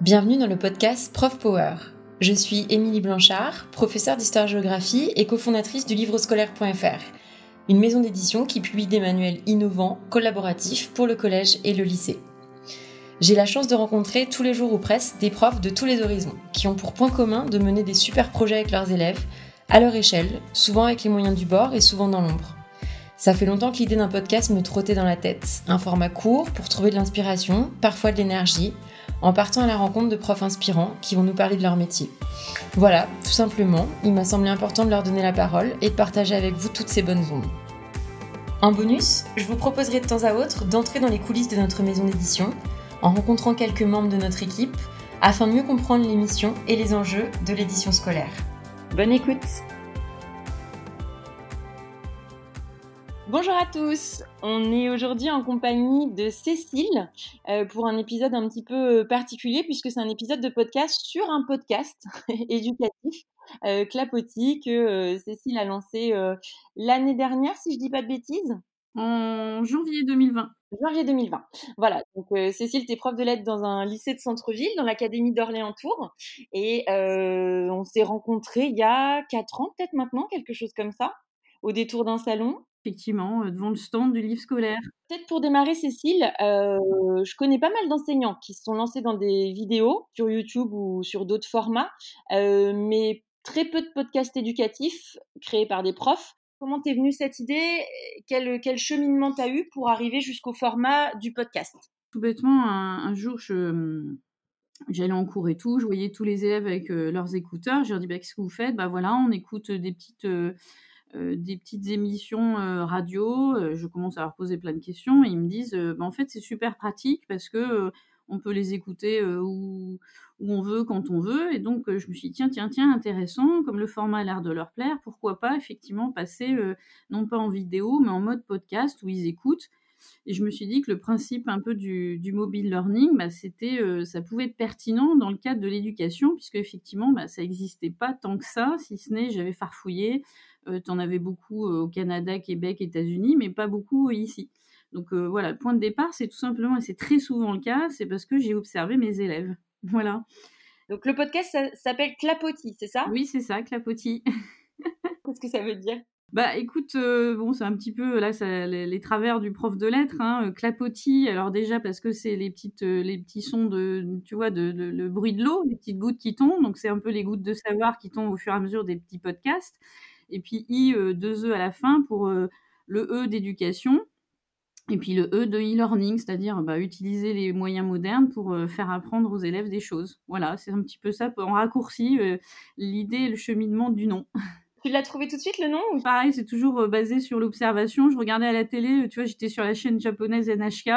Bienvenue dans le podcast Prof Power. Je suis Émilie Blanchard, professeure d'histoire-géographie et cofondatrice du livrescolaire.fr, une maison d'édition qui publie des manuels innovants, collaboratifs pour le collège et le lycée. J'ai la chance de rencontrer tous les jours ou presque des profs de tous les horizons, qui ont pour point commun de mener des super projets avec leurs élèves, à leur échelle, souvent avec les moyens du bord et souvent dans l'ombre. Ça fait longtemps que l'idée d'un podcast me trottait dans la tête. Un format court pour trouver de l'inspiration, parfois de l'énergie, en partant à la rencontre de profs inspirants qui vont nous parler de leur métier. Voilà, tout simplement, il m'a semblé important de leur donner la parole et de partager avec vous toutes ces bonnes ondes. En bonus, je vous proposerai de temps à autre d'entrer dans les coulisses de notre maison d'édition en rencontrant quelques membres de notre équipe afin de mieux comprendre l'émission et les enjeux de l'édition scolaire. Bonne écoute Bonjour à tous, on est aujourd'hui en compagnie de Cécile euh, pour un épisode un petit peu euh, particulier puisque c'est un épisode de podcast sur un podcast éducatif, euh, Clapotis, que Cécile a lancé l'année dernière, si je dis pas de bêtises. En janvier 2020. Janvier 2020. Voilà. Donc, Cécile, tu es prof de lettres dans un lycée de centre-ville, dans l'académie d'Orléans-Tours. Et on s'est rencontrés il y a quatre ans, peut-être maintenant, quelque chose comme ça, au détour d'un salon effectivement, euh, devant le stand du livre scolaire. Peut-être pour démarrer, Cécile, euh, je connais pas mal d'enseignants qui se sont lancés dans des vidéos sur YouTube ou sur d'autres formats, euh, mais très peu de podcasts éducatifs créés par des profs. Comment t'es venue cette idée? Quel, quel cheminement t'as eu pour arriver jusqu'au format du podcast? Tout bêtement, un, jour, je, j'allais en cours et tout, je voyais tous les élèves avec leurs écouteurs, je leur dis bah, qu'est-ce que vous faites? Bah voilà, on écoute des petites euh, des petites émissions euh, radio. Euh, je commence à leur poser plein de questions et ils me disent bah, en fait c'est super pratique parce que on peut les écouter où, on veut, quand on veut. Et donc, je me suis dit, tiens, tiens, tiens, intéressant, comme le format a l'air de leur plaire, pourquoi pas effectivement passer, non pas en vidéo, mais en mode podcast où ils écoutent. Et je me suis dit que le principe un peu du, du mobile learning, bah, c'était, ça pouvait être pertinent dans le cadre de l'éducation, puisque effectivement, bah, ça n'existait pas tant que ça, si ce n'est, j'avais farfouillé, euh, tu en avais beaucoup euh, au Canada, Québec, États-Unis, mais pas beaucoup euh, ici. Donc voilà, le point de départ, c'est tout simplement, et c'est très souvent le cas, c'est parce que j'ai observé mes élèves. Voilà. Donc le podcast s'appelle Clapotis, c'est ça? Oui, c'est ça, Clapotis. Qu'est-ce que ça veut dire? Bah écoute, bon c'est un petit peu là ça, les, travers du prof de lettres, hein, clapotis. Alors déjà parce que c'est les petites les petits sons de tu vois de, le bruit de l'eau, les petites gouttes qui tombent, donc c'est un peu les gouttes de savoir qui tombent au fur et à mesure des petits podcasts et puis I, euh, deux E à la fin pour euh, le E d'éducation. Et puis le E de e-learning, c'est-à-dire bah, utiliser les moyens modernes pour euh, faire apprendre aux élèves des choses. Voilà, c'est un petit peu ça, en raccourci, l'idée et le cheminement du nom. Tu l'as trouvé tout de suite le nom Pareil, c'est toujours euh, basé sur l'observation. Je regardais à la télé, euh, tu vois, j'étais sur la chaîne japonaise NHK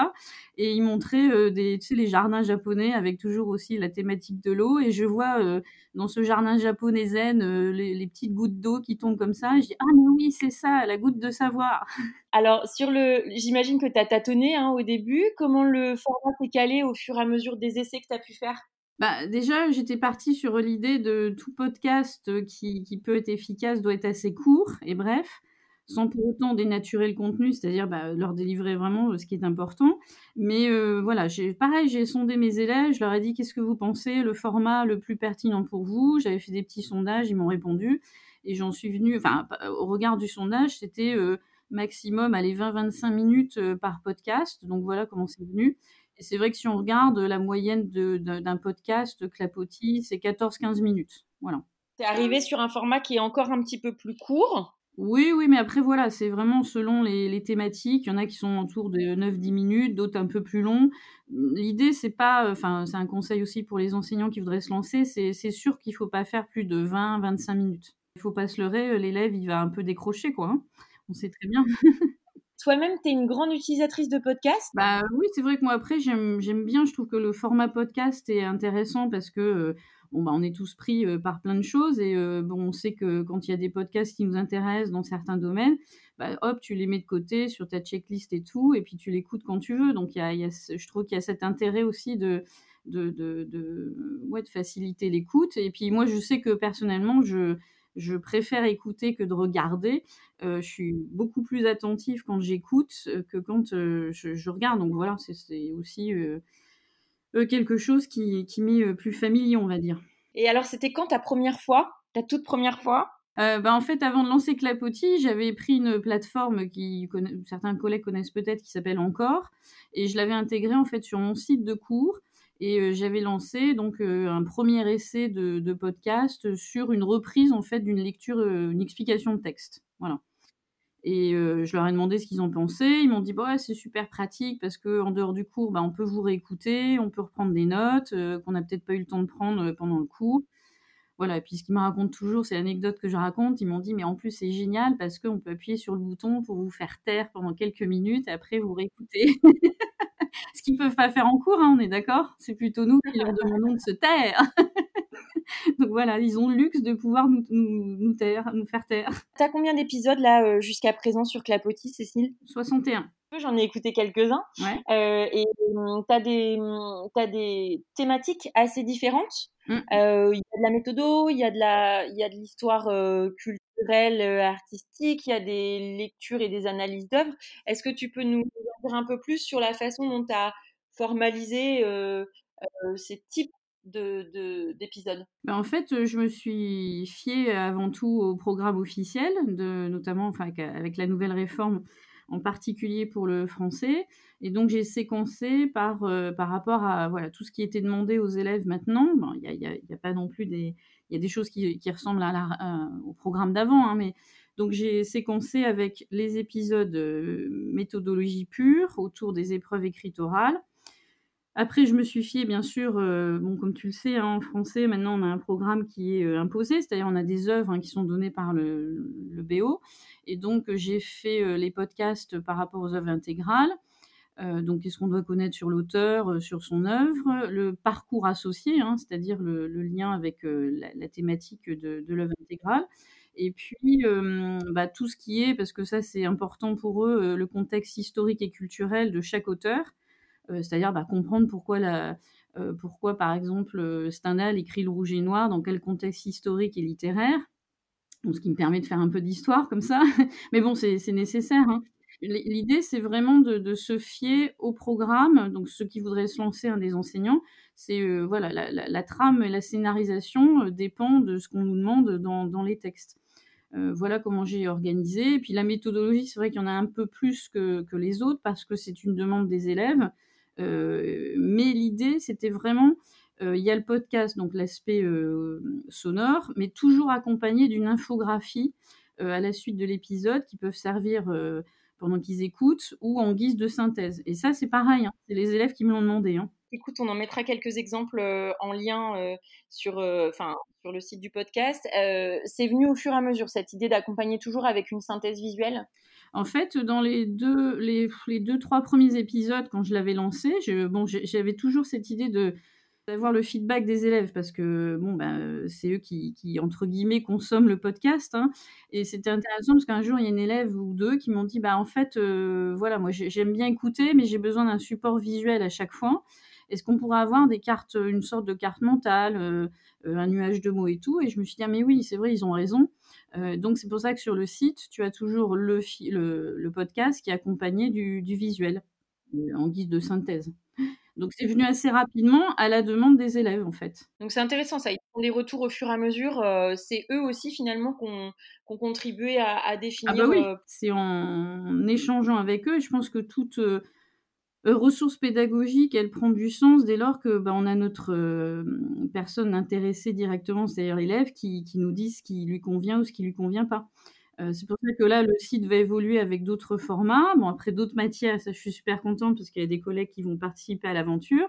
et ils montraient euh, des, tu sais, les jardins japonais avec toujours aussi la thématique de l'eau. Et je vois dans ce jardin japonais zen les, petites gouttes d'eau qui tombent comme ça. je dis ah mais oui c'est ça, la goutte de savoir. Alors sur le, j'imagine que tu as tâtonné hein, au début. Comment le format s'est calé au fur et à mesure des essais que tu as pu faire? Bah, déjà, j'étais partie sur l'idée de tout podcast qui, qui, peut être efficace doit être assez court et bref, sans pour autant dénaturer le contenu, c'est-à-dire bah, leur délivrer vraiment ce qui est important. Mais euh, voilà, pareil, j'ai sondé mes élèves, je leur ai dit qu'est-ce que vous pensez, le format le plus pertinent pour vous? J'avais fait des petits sondages, ils m'ont répondu. Et j'en suis venue, enfin, au regard du sondage, c'était euh, maximum, allez, 20-25 minutes euh, par podcast. Donc voilà comment c'est venu. Et c'est vrai que si on regarde la moyenne d'un podcast clapotis, c'est 14-15 minutes. Voilà. es arrivé sur un format qui est encore un petit peu plus court? Oui, oui, mais après, voilà, c'est vraiment selon les, thématiques. Il y en a qui sont autour de 9-10 minutes, d'autres un peu plus longs. L'idée, c'est pas, enfin, c'est un conseil aussi pour les enseignants qui voudraient se lancer, c'est sûr qu'il faut pas faire plus de 20-25 minutes. Il faut pas se leurrer, l'élève, il va un peu décrocher, quoi. Hein. On sait très bien. Toi-même, tu es une grande utilisatrice de podcasts? Bah oui, c'est vrai que moi après j'aime bien, je trouve que le format podcast est intéressant parce que euh, bon bah on est tous pris euh, par plein de choses et euh, bon on sait que quand il y a des podcasts qui nous intéressent dans certains domaines, bah hop, tu les mets de côté sur ta checklist et tout et puis tu l'écoutes quand tu veux. Donc y y a, je trouve qu'il y a cet intérêt aussi de de faciliter l'écoute. Et puis moi je sais que personnellement je je préfère écouter que de regarder. Euh, je suis beaucoup plus attentive quand j'écoute euh, que quand euh, je, regarde. Donc voilà, c'est aussi quelque chose qui, qui m'est plus familier, on va dire. Et alors, c'était quand ta première fois, ta toute première fois? Bah, en fait, avant de lancer Clapotis, j'avais pris une plateforme qui certains collègues connaissent peut-être, qui s'appelle Encore, et je l'avais intégrée en fait sur mon site de cours. Et j'avais lancé donc un premier essai de, podcast sur une reprise en fait d'une lecture, une explication de texte. Voilà. Et je leur ai demandé ce qu'ils en pensaient. Ils m'ont dit bah, c'est super pratique parce que en dehors du cours, bah, on peut vous réécouter, on peut reprendre des notes qu'on n'a peut-être pas eu le temps de prendre pendant le cours. Voilà, et puis ce qu'ils me racontent toujours, c'est l'anecdote que je raconte. Ils m'ont dit, mais en plus, c'est génial parce qu'on peut appuyer sur le bouton pour vous faire taire pendant quelques minutes et après vous réécouter. ce qu'ils peuvent pas faire en cours, hein, on est d'accord? C'est plutôt nous qui leur demandons de se taire. Donc voilà, ils ont le luxe de pouvoir nous, nous, taire, nous faire taire. T'as combien d'épisodes là euh, jusqu'à présent sur Clapotis, Cécile? 61. J'en ai écouté quelques-uns. Euh, et hum, tu as, hum, as, des thématiques assez différentes. Mmh. Euh, il y a de la méthodo, il y a de la, il y a de l'histoire euh, culturelle, artistique, il y a des lectures et des analyses d'œuvres. Est-ce que tu peux nous dire un peu plus sur la façon dont tu as formalisé ces types de, d'épisodes ben En fait, je me suis fiée avant tout au programme officiel, notamment enfin, avec, la nouvelle réforme en particulier pour le français. Et donc j'ai séquencé par, euh, par rapport à voilà, tout ce qui était demandé aux élèves maintenant. Il n'y a, y a, pas non plus des... Y a des choses qui, qui ressemblent au programme d'avant, hein, mais donc j'ai séquencé avec les épisodes euh, méthodologie pure autour des épreuves écrites orales. Après, je me suis fiée, bien sûr, euh, bon, comme tu le sais, hein, en français, maintenant, on a un programme qui est imposé, c'est-à-dire on a des œuvres hein, qui sont données par le, BO. Et donc, j'ai fait les podcasts par rapport aux œuvres intégrales. donc, qu'est-ce qu'on doit connaître sur l'auteur, sur son œuvre, le parcours associé, hein, c'est-à-dire le, lien avec la, thématique de, l'œuvre intégrale, et puis bah, tout ce qui est, parce que ça c'est important pour eux, le contexte historique et culturel de chaque auteur, c'est-à-dire bah, comprendre pourquoi, la, pourquoi, par exemple, Stendhal écrit Le Rouge et Noir, dans quel contexte historique et littéraire, ce qui me permet de faire un peu d'histoire comme ça. Mais bon, c'est nécessaire. Hein. L'idée, c'est vraiment de, se fier au programme. Donc, ceux qui voudraient se lancer, un des enseignants, c'est euh, voilà, la, trame et la scénarisation euh, dépend de ce qu'on nous demande dans, les textes. Euh, voilà comment j'ai organisé. Et puis la méthodologie, c'est vrai qu'il y en a un peu plus que les autres parce que c'est une demande des élèves. Mais l'idée, c'était vraiment il y a le podcast, donc l'aspect sonore, mais toujours accompagné d'une infographie à la suite de l'épisode qui peuvent servir pendant qu'ils écoutent ou en guise de synthèse. Et ça, c'est pareil, hein, c'est les élèves qui me l'ont demandé. Hein. Écoute, on en mettra quelques exemples en lien sur, sur le site du podcast. c'est venu au fur et à mesure, cette idée d'accompagner toujours avec une synthèse visuelle? En fait, dans les deux, les, deux trois premiers épisodes, quand je l'avais lancé, bon, j'avais toujours cette idée de d'avoir le feedback des élèves parce que bon ben c'est eux qui, entre guillemets consomment le podcast hein. et c'était intéressant parce qu'un jour il y a une élève ou deux qui m'ont dit bah en fait euh, voilà moi j'aime bien écouter mais j'ai besoin d'un support visuel à chaque fois. Est-ce qu'on pourrait avoir des cartes une sorte de carte mentale euh, euh, un nuage de mots et tout? Et je me suis dit ah mais oui c'est vrai ils ont raison donc c'est pour ça que sur le site tu as toujours le, le, podcast qui est accompagné du, du visuel en guise de synthèse donc c'est venu assez rapidement à la demande des élèves en fait. Donc c'est intéressant ça, ils font des retours au fur et à mesure. Euh, c'est eux aussi finalement qu'on ont contribué à, à, définir. Ah bah oui, euh, c'est en échangeant avec eux. Je pense que toute euh, ressource pédagogique, elle prend du sens dès lors que bah, on a notre personne intéressée directement, c'est-à-dire l'élève, qui, qui, nous dit ce qui lui convient ou ce qui lui convient pas. Euh, c'est pour ça que là, le site va évoluer avec d'autres formats. Bon, après d'autres matières, ça, je suis super contente parce qu'il y a des collègues qui vont participer à l'aventure.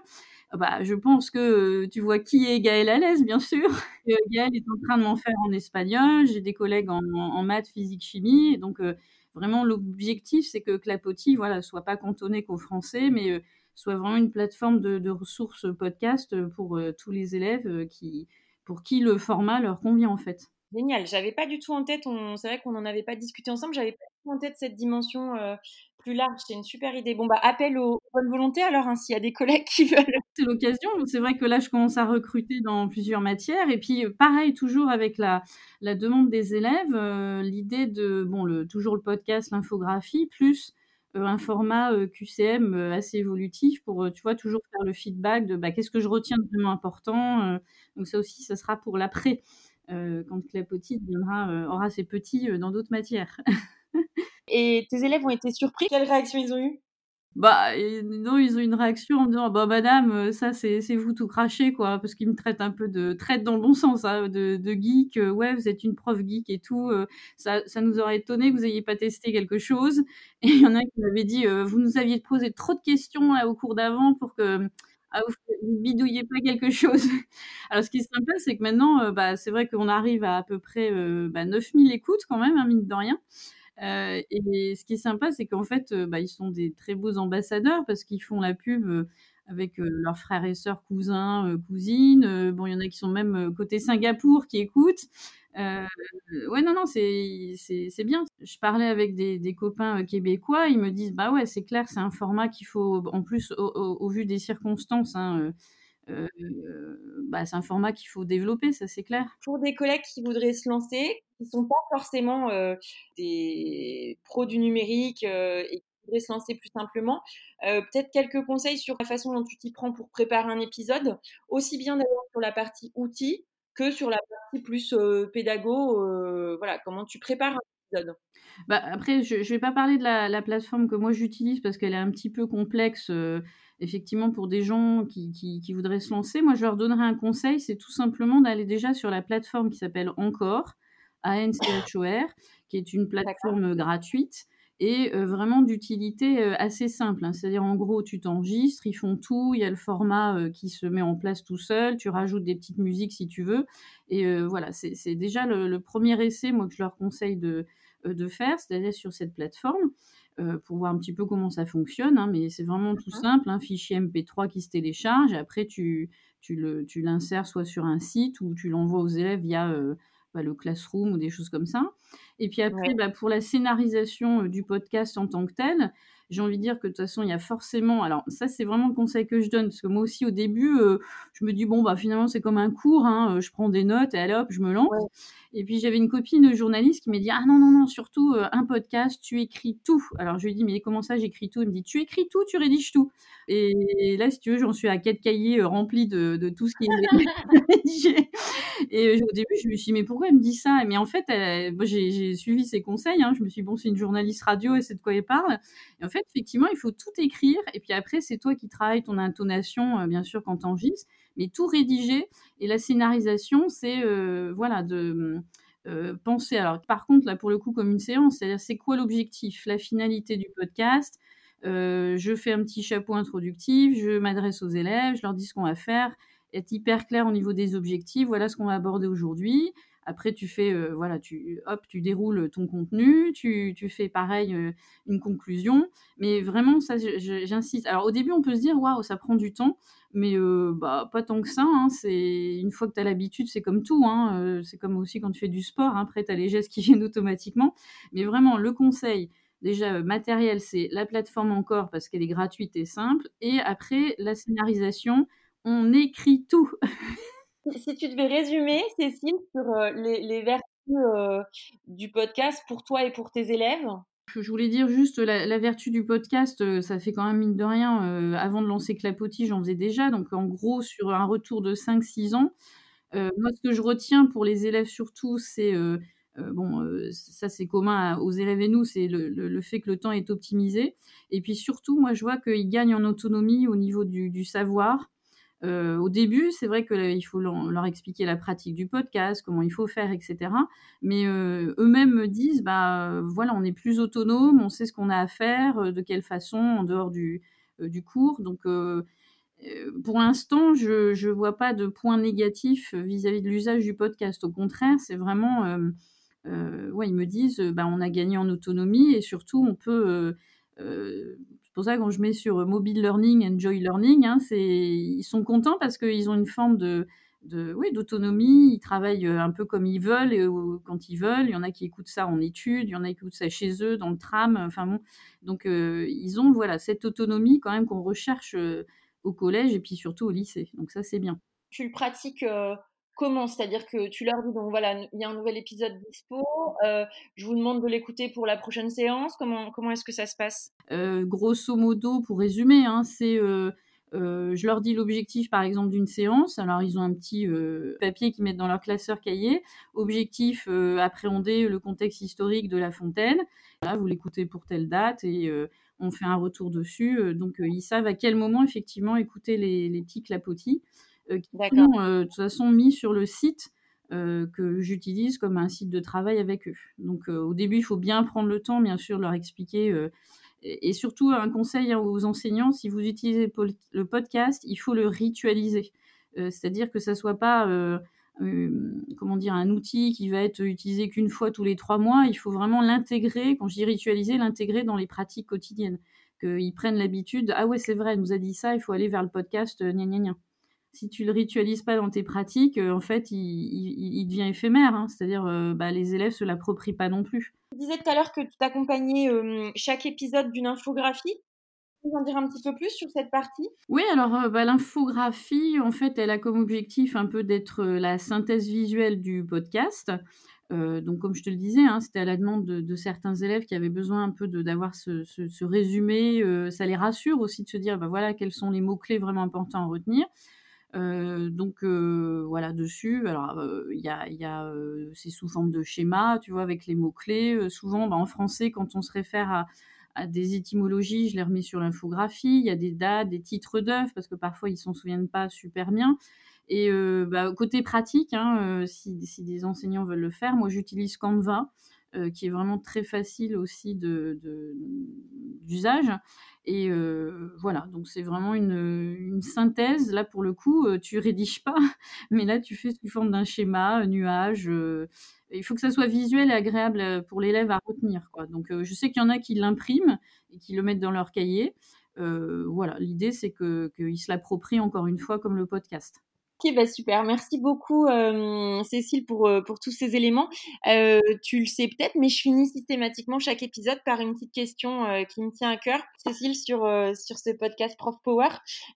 Ah bah, je pense que tu vois qui est Gaël Alès, bien sûr. Euh, Gaël est en train de m'en faire en espagnol. J'ai des collègues en, maths, physique, chimie. donc, euh, vraiment, l'objectif, c'est que Clapotis, voilà, soit pas cantonné qu'au français, mais soit vraiment une plateforme de, de ressources podcast pour tous les élèves qui, pour qui le format leur convient, en fait. Génial. J'avais pas du tout en tête, c'est vrai qu'on n'en avait pas discuté ensemble, j'avais pas du tout en tête cette dimension euh, plus large. C'est une super idée. Bon, bah, appel aux bonnes volontés alors, hein, s'il y a des collègues qui veulent. C'est l'occasion. C'est vrai que là, je commence à recruter dans plusieurs matières. Et puis, euh, pareil, toujours avec la, demande des élèves, euh, l'idée de, bon, toujours le podcast, l'infographie, plus un format QCM assez évolutif pour, tu vois, toujours faire le feedback de bah, qu'est-ce que je retiens de vraiment important. donc ça aussi, ça sera pour l'après, quand Clapotis deviendra, aura ses petits dans d'autres matières. Et tes élèves ont été surpris? Quelle réaction ils ont eu bah, non, ils ont une réaction en disant: «Bah, madame, ça c'est vous tout craché quoi», parce qu'ils me traitent un peu de traite dans le bon sens, hein, de de geek, «Ouais, vous êtes une prof geek et tout, ça ça nous aurait étonné que vous ayez pas testé quelque chose» et il y en a qui m'avaient dit: «Vous nous aviez posé trop de questions là au cours d'avant pour que, ah, vous bidouilliez pas quelque chose». Alors ce qui est sympa, c'est que maintenant, bah, c'est vrai qu'on arrive à à peu près, bah, 9 000 écoutes quand même, hein, mine de rien. Euh, et ce qui est sympa, c'est qu'en fait, euh, bah, ils sont des très beaux ambassadeurs parce qu'ils font la pub euh, avec leurs frères et sœurs, cousins, cousines. bon, il y en a qui sont même côté Singapour qui écoutent. ouais, non, non, c'est, bien. Je parlais avec des, des, copains québécois, ils me disent, bah ouais, c'est clair, c'est un format qu'il faut, en plus, au, vu des circonstances, hein, bah, c'est un format qu'il faut développer, ça c'est clair. Pour des collègues qui voudraient se lancer, qui ne sont pas forcément des pros du numérique et voudraient se lancer plus simplement, peut-être quelques conseils sur la façon dont tu t'y prends pour préparer un épisode, aussi bien d'ailleurs sur la partie outils que sur la partie plus pédago, voilà, comment tu prépares un épisode. Bah, après, je ne vais pas parler de la, la plateforme que moi j'utilise parce qu'elle est un petit peu complexe effectivement, pour des gens qui, qui, voudraient se lancer, moi, je leur donnerais un conseil, c'est tout simplement d'aller déjà sur la plateforme qui s'appelle Encore, A-N-C-H-O-R, qui est une plateforme gratuite et euh, vraiment d'utilité euh, assez simple. Hein. C'est-à-dire, en gros, tu t'enregistres, ils font tout, il y a le format euh, qui se met en place tout seul, tu rajoutes des petites musiques si tu veux. Et voilà, c'est déjà le, premier essai, moi, que je leur conseille de, de faire, c'est-à-dire sur cette plateforme. Euh, pour voir un petit peu comment ça fonctionne. Hein, mais c'est vraiment tout simple, un fichier MP3 qui se télécharge. Et après, tu, tu l'insères soit sur un site ou tu l'envoies aux élèves via euh, bah, le classroom ou des choses comme ça. Et puis après, bah, pour la scénarisation euh, du podcast en tant que tel, j'ai envie de dire que de toute façon, il y a forcément. Alors, ça, c'est vraiment le conseil que je donne, parce que moi aussi, au début, je me dis, bon, bah, finalement, c'est comme un cours, hein, je prends des notes et allez hop, je me lance. Et puis j'avais une copine journaliste qui m'a dit Ah non, non, non, surtout euh, un podcast, tu écris tout. Alors je lui ai dit Mais comment ça, j'écris tout? Elle me dit Tu écris tout, tu rédiges tout. Et, là, si tu veux, j'en suis à quatre cahiers euh, remplis de, de, tout ce qui est rédigé. Et au début, je me suis dit Mais pourquoi elle me dit ça? Mais en fait, j'ai suivi ses conseils. Hein. Je me suis dit Bon, c'est une journaliste radio et c'est de quoi elle parle. Et en fait, effectivement, il faut tout écrire. Et puis après, c'est toi qui travailles ton intonation, euh, bien sûr, quand tu enregistres mais tout rédiger. Et la scénarisation, c'est euh, voilà de euh, penser. Alors par contre, là pour le coup, comme une séance, c'est-à-dire c'est quoi l'objectif, la finalité du podcast. Euh, je fais un petit chapeau introductif, je m'adresse aux élèves, je leur dis ce qu'on va faire, être hyper clair au niveau des objectifs. Voilà ce qu'on va aborder aujourd'hui. Après, tu fais, euh, voilà, tu, hop, tu déroules ton contenu, tu, tu fais pareil euh, une conclusion. Mais vraiment, ça, j'insiste. Alors, au début, on peut se dire, waouh, ça prend du temps, mais euh, bah, pas tant que ça. Hein. c'est une fois que tu as l'habitude, c'est comme tout. Hein. c'est comme aussi quand tu fais du sport. Hein. Après, tu as les gestes qui viennent automatiquement. Mais vraiment, le conseil, déjà matériel, c'est la plateforme encore parce qu'elle est gratuite et simple. Et après, la scénarisation, on écrit tout. Si tu devais résumer, Cécile, sur euh, les, vertus euh, du podcast pour toi et pour tes élèves? Je voulais dire juste la, vertu du podcast, euh, ça fait quand même mine de rien. avant de lancer Clapotis, j'en faisais déjà. Donc, en gros, sur un retour de 5-6 ans, moi, ce que je retiens pour les élèves surtout, c'est bon, ça c'est commun aux élèves et nous, c'est le, fait que le temps est optimisé. Et puis surtout, moi, je vois qu'ils gagnent en autonomie au niveau du savoir. Euh, au début, c'est vrai qu'il faut leur, expliquer la pratique du podcast, comment il faut faire, etc. Mais euh, eux-mêmes me disent, bah voilà, on est plus autonome, on sait ce qu'on a à faire, euh, de quelle façon, en dehors du, cours. Donc, pour l'instant, je ne vois pas de point négatif vis-à-vis de l'usage du podcast. Au contraire, c'est vraiment, ils me disent, bah, on a gagné en autonomie et surtout, on peut c'est pour ça que quand je mets sur mobile learning, enjoy learning, hein, ils sont contents parce qu'ils ont une forme de, oui, d'autonomie, ils travaillent un peu comme ils veulent et quand ils veulent. Il y en a qui écoutent ça en études, il y en a qui écoutent ça chez eux, dans le tram. Enfin bon, donc ils ont voilà cette autonomie quand même qu'on recherche au collège et puis surtout au lycée. Donc ça c'est bien. Tu le pratiques comment C'est-à-dire que tu leur dis donc voilà, il y a un nouvel épisode dispo, euh, je vous demande de l'écouter pour la prochaine séance. Comment comment est-ce que ça se passe? Euh, Grosso modo, pour résumer, hein, c'est euh, je leur dis l'objectif, par exemple, d'une séance. Alors, ils ont un petit papier qu'ils mettent dans leur classeur cahier. Objectif, appréhender le contexte historique de La Fontaine. Là, vous l'écoutez pour telle date et on fait un retour dessus. donc, ils savent à quel moment, effectivement, écouter les, les petits clapotis. Euh, qui sont euh, de toute façon mis sur le site euh, que j'utilise comme un site de travail avec eux. Donc au début, il faut bien prendre le temps, bien sûr, leur expliquer. et, surtout, un conseil aux enseignants, si vous utilisez le podcast, il faut le ritualiser. C'est-à-dire que ça soit pas... comment dire, un outil qui va être utilisé qu'une fois tous les trois mois, il faut vraiment l'intégrer, quand je dis ritualiser, l'intégrer dans les pratiques quotidiennes. Qu'ils prennent l'habitude, ah ouais, c'est vrai, elle nous a dit ça, il faut aller vers le podcast, gna gna gna si tu le ritualises pas dans tes pratiques, euh, en fait, il, devient éphémère. Hein. C'est-à-dire, euh, bah, les élèves se l'approprient pas non plus. Tu disais tout à l'heure que tu t'accompagnais euh, chaque épisode d'une infographie. Tu peux en dire un petit peu plus sur cette partie? Oui, alors bah, l'infographie, en fait, elle a comme objectif un peu d'être la synthèse visuelle du podcast. donc, comme je te le disais, hein, c'était à la demande de, certains élèves qui avaient besoin un peu d'avoir ce, ce, résumé. ça les rassure aussi de se dire, bah, voilà, quels sont les mots-clés vraiment importants à retenir. Euh, donc euh, voilà dessus. Alors euh, il y a, y c'est sous forme de schéma, tu vois, avec les mots clés. souvent, bah, en français, quand on se réfère à, des étymologies, je les remets sur l'infographie. Il y a des dates, des titres d'œuvres, parce que parfois ils s'en souviennent pas super bien. Et bah, côté pratique, hein, si, des enseignants veulent le faire, moi j'utilise Canva. Qui est vraiment très facile aussi d'usage. Et euh, voilà, donc c'est vraiment une, synthèse. Là, pour le coup, euh, tu rédiges pas, mais là, tu fais sous forme d'un schéma, un nuage. il faut que ça soit visuel et agréable pour l'élève à retenir. Quoi. Donc, je sais qu'il y en a qui l'impriment et qui le mettent dans leur cahier. voilà, l'idée, c'est qu'ils se l'approprient encore une fois comme le podcast. Bah super. Merci beaucoup, euh, Cécile, pour, euh, pour tous ces éléments. Euh, tu le sais peut-être, mais je finis systématiquement chaque épisode par une petite question qui me tient à cœur. Cécile, sur, ce podcast Prof Power,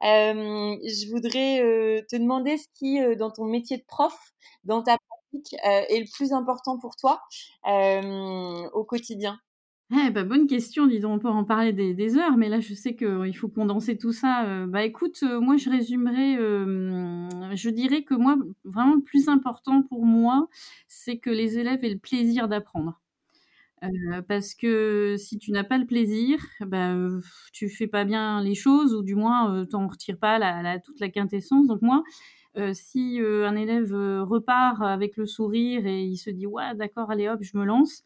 je voudrais te demander ce qui, dans ton métier de prof, dans ta pratique, est le plus important pour toi au quotidien? Eh bah, bonne question, dis on peut en parler des, heures, mais là je sais qu'il faut condenser tout ça. Bah écoute, moi je résumerai, je dirais que moi, vraiment le plus important pour moi, c'est que les élèves aient le plaisir d'apprendre. Euh, parce que si tu n'as pas le plaisir, bah, tu fais pas bien les choses, ou du moins tu n'en retires pas la, toute la quintessence. Donc moi, si un élève repart avec le sourire et il se dit ouais d'accord allez hop je me lance,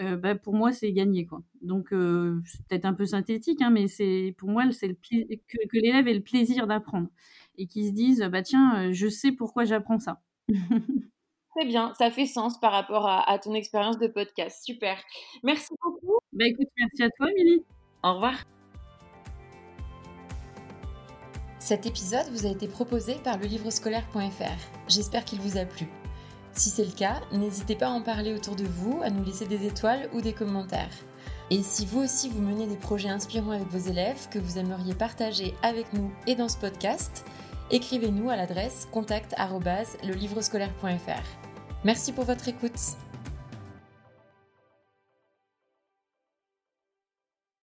euh, bah, pour moi, c'est gagné. Quoi. Donc, euh, c'est peut-être un peu synthétique, hein, mais c'est pour moi, c'est que l'élève ait le plaisir d'apprendre et qu'il se dise, bah tiens, euh, je sais pourquoi j'apprends ça. Très bien, ça fait sens par rapport à, ton expérience de podcast. Super. Merci beaucoup. Bah écoute, merci à toi, Émilie. Au revoir. Cet épisode vous a été proposé par le livrescolaire.fr. J'espère qu'il vous a plu. Si c'est le cas, n'hésitez pas à en parler autour de vous, à nous laisser des étoiles ou des commentaires. Et si vous aussi vous menez des projets inspirants avec vos élèves que vous aimeriez partager avec nous et dans ce podcast, écrivez-nous à l'adresse contact@lelivrescolaire.fr. Merci pour votre écoute.